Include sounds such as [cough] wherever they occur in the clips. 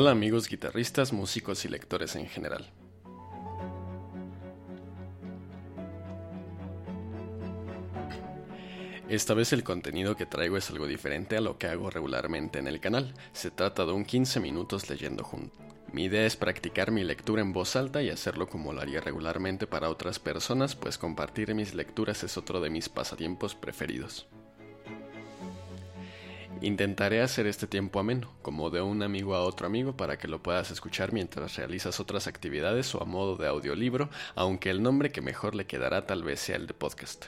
Hola amigos guitarristas, músicos y lectores en general. Esta vez el contenido que traigo es algo diferente a lo que hago regularmente en el canal. Se trata de un 15 minutos leyendo junto. Mi idea es practicar mi lectura en voz alta y hacerlo como lo haría regularmente para otras personas, pues compartir mis lecturas es otro de mis pasatiempos preferidos. Intentaré hacer este tiempo ameno, como de un amigo a otro amigo, para que lo puedas escuchar mientras realizas otras actividades o a modo de audiolibro, aunque el nombre que mejor le quedará tal vez sea el de podcast.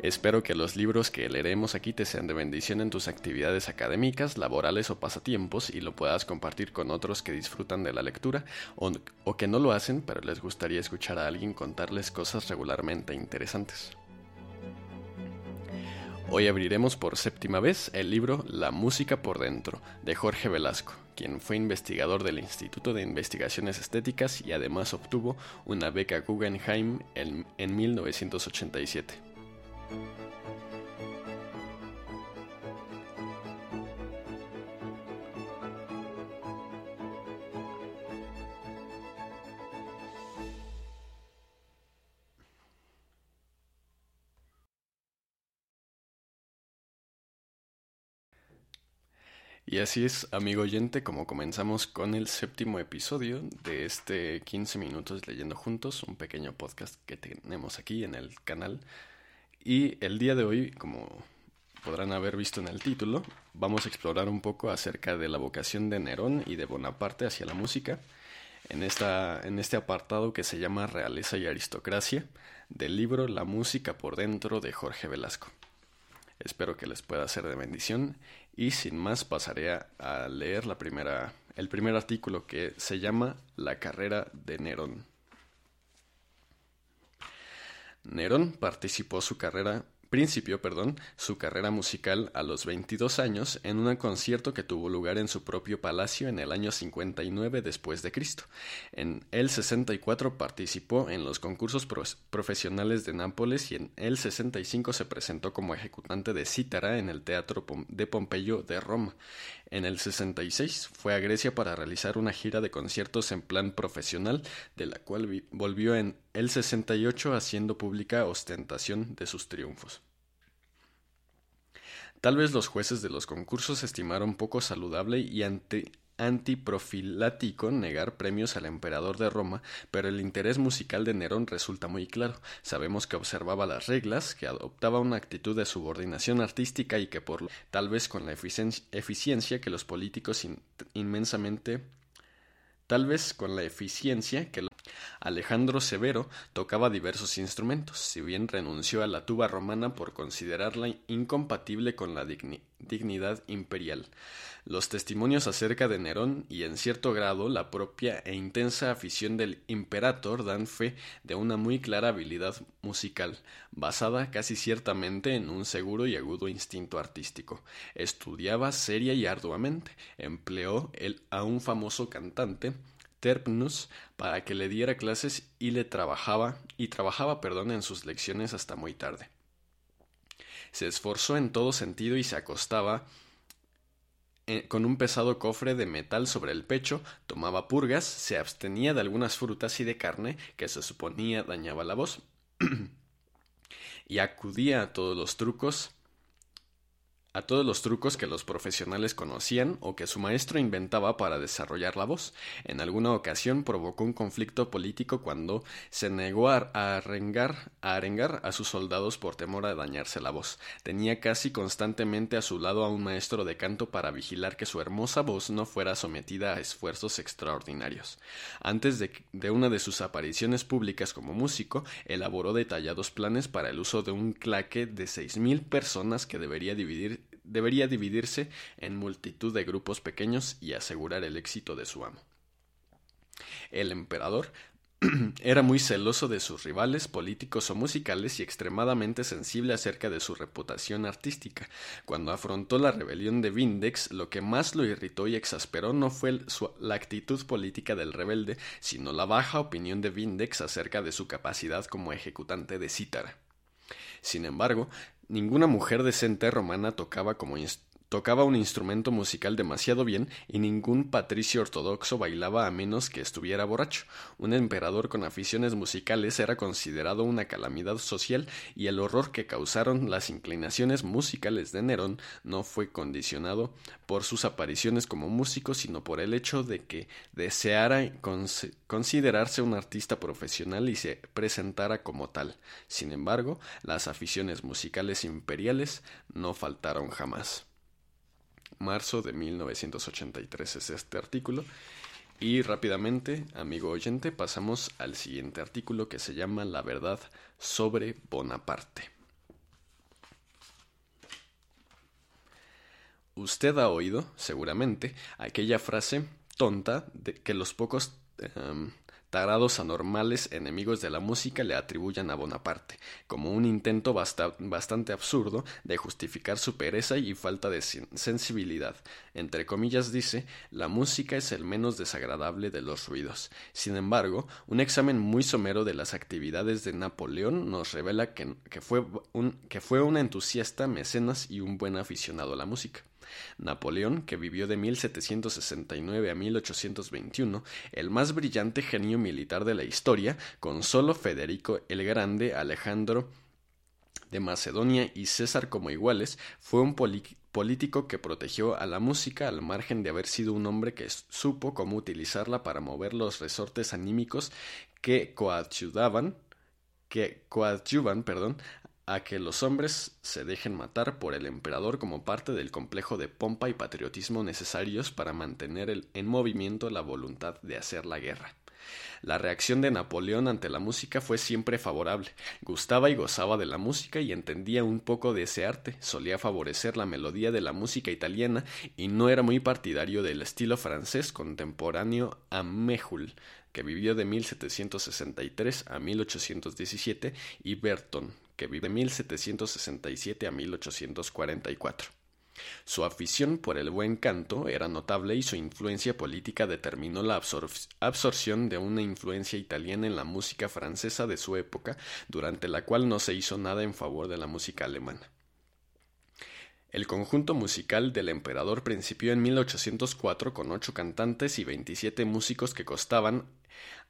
Espero que los libros que leeremos aquí te sean de bendición en tus actividades académicas, laborales o pasatiempos y lo puedas compartir con otros que disfrutan de la lectura o, o que no lo hacen pero les gustaría escuchar a alguien contarles cosas regularmente interesantes. Hoy abriremos por séptima vez el libro La música por dentro de Jorge Velasco, quien fue investigador del Instituto de Investigaciones Estéticas y además obtuvo una beca Guggenheim en, en 1987. Y así es, amigo oyente, como comenzamos con el séptimo episodio de este 15 minutos leyendo juntos, un pequeño podcast que tenemos aquí en el canal. Y el día de hoy, como podrán haber visto en el título, vamos a explorar un poco acerca de la vocación de Nerón y de Bonaparte hacia la música, en, esta, en este apartado que se llama Realeza y Aristocracia, del libro La música por dentro de Jorge Velasco. Espero que les pueda ser de bendición y sin más pasaré a, leer la primera, el primer artículo que se llama La carrera de Nerón. Nerón participó su carrera principió, perdón, su carrera musical a los 22 años en un concierto que tuvo lugar en su propio palacio en el año 59 después de Cristo. En el 64 participó en los concursos profesionales de Nápoles y en el 65 se presentó como ejecutante de cítara en el Teatro de Pompeyo de Roma. En el 66 fue a Grecia para realizar una gira de conciertos en plan profesional, de la cual volvió en el 68 haciendo pública ostentación de sus triunfos. Tal vez los jueces de los concursos estimaron poco saludable y ante antiprofilático negar premios al emperador de Roma, pero el interés musical de Nerón resulta muy claro. Sabemos que observaba las reglas, que adoptaba una actitud de subordinación artística y que por tal vez con la eficiencia que los políticos inmensamente tal vez con la eficiencia que Alejandro Severo tocaba diversos instrumentos, si bien renunció a la tuba romana por considerarla incompatible con la dignidad imperial. Los testimonios acerca de Nerón y en cierto grado la propia e intensa afición del imperator dan fe de una muy clara habilidad musical, basada casi ciertamente en un seguro y agudo instinto artístico. Estudiaba seria y arduamente, empleó el, a un famoso cantante Terpnus para que le diera clases y le trabajaba y trabajaba, perdón, en sus lecciones hasta muy tarde. Se esforzó en todo sentido y se acostaba eh, con un pesado cofre de metal sobre el pecho, tomaba purgas, se abstenía de algunas frutas y de carne que se suponía dañaba la voz, [clears throat] y acudía a todos los trucos a todos los trucos que los profesionales conocían o que su maestro inventaba para desarrollar la voz. En alguna ocasión provocó un conflicto político cuando se negó a arengar, a sus soldados por temor a dañarse la voz. Tenía casi constantemente a su lado a un maestro de canto para vigilar que su hermosa voz no fuera sometida a esfuerzos extraordinarios. Antes de, de una de sus apariciones públicas como músico, elaboró detallados planes para el uso de un claque de seis mil personas que debería dividir debería dividirse en multitud de grupos pequeños y asegurar el éxito de su amo. El emperador [clears throat] era muy celoso de sus rivales políticos o musicales y extremadamente sensible acerca de su reputación artística. Cuando afrontó la rebelión de Vindex, lo que más lo irritó y exasperó no fue la actitud política del rebelde, sino la baja opinión de Vindex acerca de su capacidad como ejecutante de cítara. Sin embargo, Ninguna mujer decente romana tocaba como, tocaba un instrumento musical demasiado bien y ningún patricio ortodoxo bailaba a menos que estuviera borracho. Un emperador con aficiones musicales era considerado una calamidad social y el horror que causaron las inclinaciones musicales de Nerón no fue condicionado por sus apariciones como músico, sino por el hecho de que deseara considerarse un artista profesional y se presentara como tal. Sin embargo, las aficiones musicales imperiales no faltaron jamás marzo de 1983 es este artículo. Y rápidamente, amigo oyente, pasamos al siguiente artículo que se llama La verdad sobre Bonaparte. Usted ha oído, seguramente, aquella frase tonta de que los pocos em, tarados anormales enemigos de la música le atribuyan a Bonaparte, como un intento bastante absurdo de justificar su pereza y falta de sensibilidad. Entre comillas dice, la música es el menos desagradable de los ruidos. Sin embargo, un examen muy somero de las actividades de Napoleón nos revela que, fue, un, que fue un entusiasta, mecenas y un buen aficionado a la música. Napoleón, que vivió de 1769 a 1821, el más brillante genio militar de la historia, con solo Federico el Grande, Alejandro de Macedonia y César como iguales, fue un político que protegió a la música al margen de haber sido un hombre que supo cómo utilizarla para mover los resortes anímicos que coadyuvaban que coadyuvan perdón, a que los hombres se dejen matar por el emperador como parte del complejo de pompa y patriotismo necesarios para mantener en movimiento la voluntad de hacer la guerra. La reacción de Napoleón ante la música fue siempre favorable. Gustaba y gozaba de la música y entendía un poco de ese arte. Solía favorecer la melodía de la música italiana y no era muy partidario del estilo francés contemporáneo a Méhul, que vivió de 1763 a 1817, y Berton, que vive de 1767 a 1844. Su afición por el buen canto era notable y su influencia política determinó la absorción de una influencia italiana en la música francesa de su época, durante la cual no se hizo nada en favor de la música alemana. El conjunto musical del emperador principió en 1804 con ocho cantantes y 27 músicos que costaban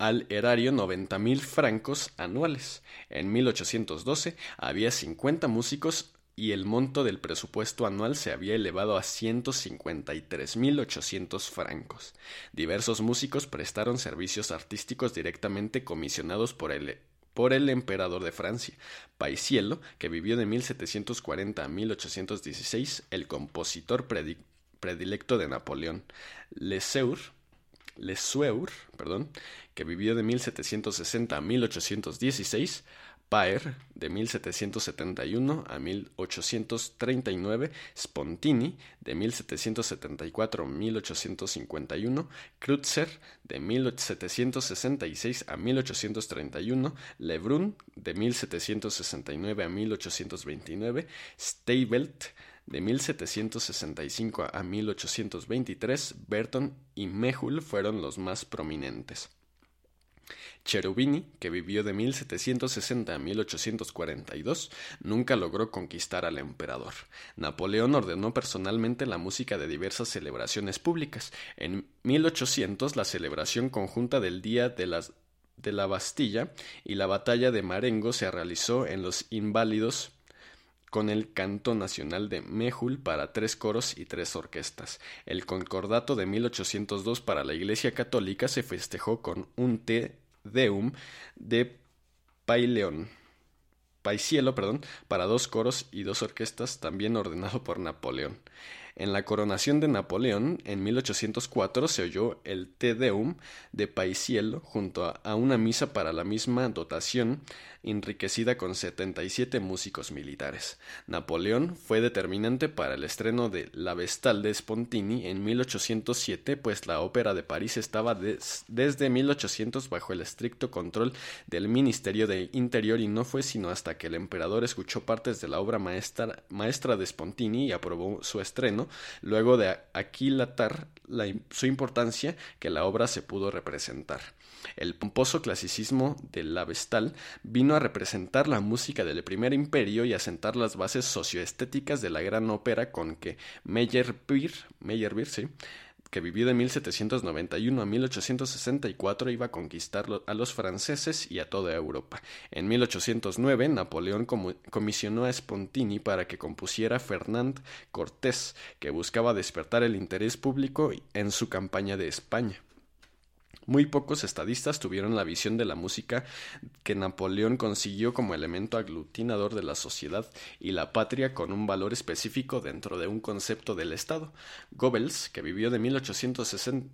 al erario noventa mil francos anuales. En 1812 había 50 músicos y el monto del presupuesto anual se había elevado a 153.800 francos. Diversos músicos prestaron servicios artísticos directamente comisionados por el, por el emperador de Francia, Paisiello, que vivió de 1740 a 1816, el compositor predilecto de Napoleón, Leseur, Lesueur, perdón, que vivió de 1760 a 1816, Paer, de 1771 a 1839, Spontini, de 1774 a 1851, Kreutzer, de 1766 a 1831, Lebrun, de 1769 a 1829, Steibelt, de 1765 a 1823, Berton y Mehul fueron los más prominentes. Cherubini, que vivió de 1760 a 1842, nunca logró conquistar al emperador. Napoleón ordenó personalmente la música de diversas celebraciones públicas. En 1800 la celebración conjunta del Día de, de la Bastilla y la batalla de Marengo se realizó en los Inválidos con el canto nacional de Mehul para tres coros y tres orquestas. El concordato de 1802 para la Iglesia Católica se festejó con un Te Deum de Paileón. Paisielo, perdón, para dos coros y dos orquestas, también ordenado por Napoleón. En la coronación de Napoleón, en 1804, se oyó el Te Deum de Paisiello junto a una misa para la misma dotación, enriquecida con 77 músicos militares. Napoleón fue determinante para el estreno de La Vestal de Spontini en 1807, pues la ópera de París estaba desde 1800 bajo el estricto control del Ministerio de Interior y no fue sino hasta que el emperador escuchó partes de la obra maestra, maestra de Spontini y aprobó su estreno luego de aquilatar su importancia que la obra se pudo representar. El pomposo clasicismo de la Vestal vino a representar la música del primer imperio y a sentar las bases socioestéticas de la gran ópera con que Meyerbeer, Meyerbeer sí, que vivió de 1791 a 1864, iba a conquistar a los franceses y a toda Europa. En 1809, Napoleón comisionó a Spontini para que compusiera Fernand Cortés, que buscaba despertar el interés público en su campaña de España. Muy pocos estadistas tuvieron la visión de la música que Napoleón consiguió como elemento aglutinador de la sociedad y la patria con un valor específico dentro de un concepto del Estado. Goebbels, que vivió de 1860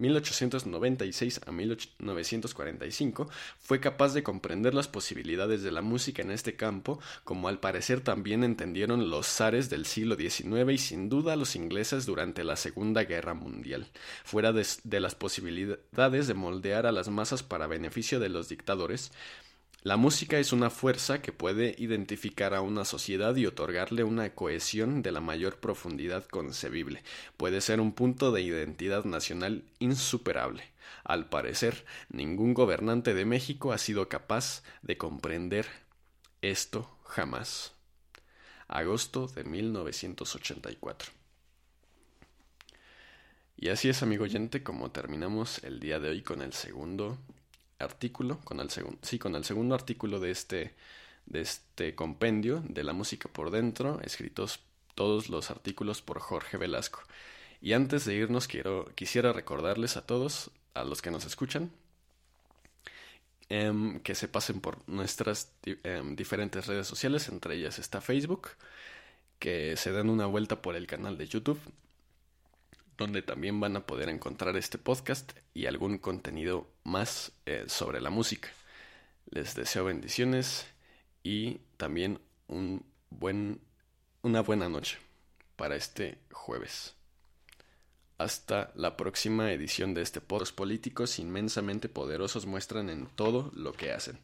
1896 a 1945, fue capaz de comprender las posibilidades de la música en este campo, como al parecer también entendieron los zares del siglo XIX y sin duda los ingleses durante la Segunda Guerra Mundial, fuera de, de las posibilidades de moldear a las masas para beneficio de los dictadores, la música es una fuerza que puede identificar a una sociedad y otorgarle una cohesión de la mayor profundidad concebible. Puede ser un punto de identidad nacional insuperable. Al parecer, ningún gobernante de México ha sido capaz de comprender esto jamás. Agosto de 1984. Y así es, amigo oyente, como terminamos el día de hoy con el segundo artículo, con el segundo, sí, con el segundo artículo de este, de este compendio de la música por dentro, escritos todos los artículos por Jorge Velasco. Y antes de irnos quiero, quisiera recordarles a todos, a los que nos escuchan, em, que se pasen por nuestras em, diferentes redes sociales, entre ellas está Facebook, que se den una vuelta por el canal de YouTube, donde también van a poder encontrar este podcast y algún contenido más eh, sobre la música. Les deseo bendiciones y también un buen, una buena noche para este jueves. Hasta la próxima edición de este podcast. Políticos inmensamente poderosos muestran en todo lo que hacen.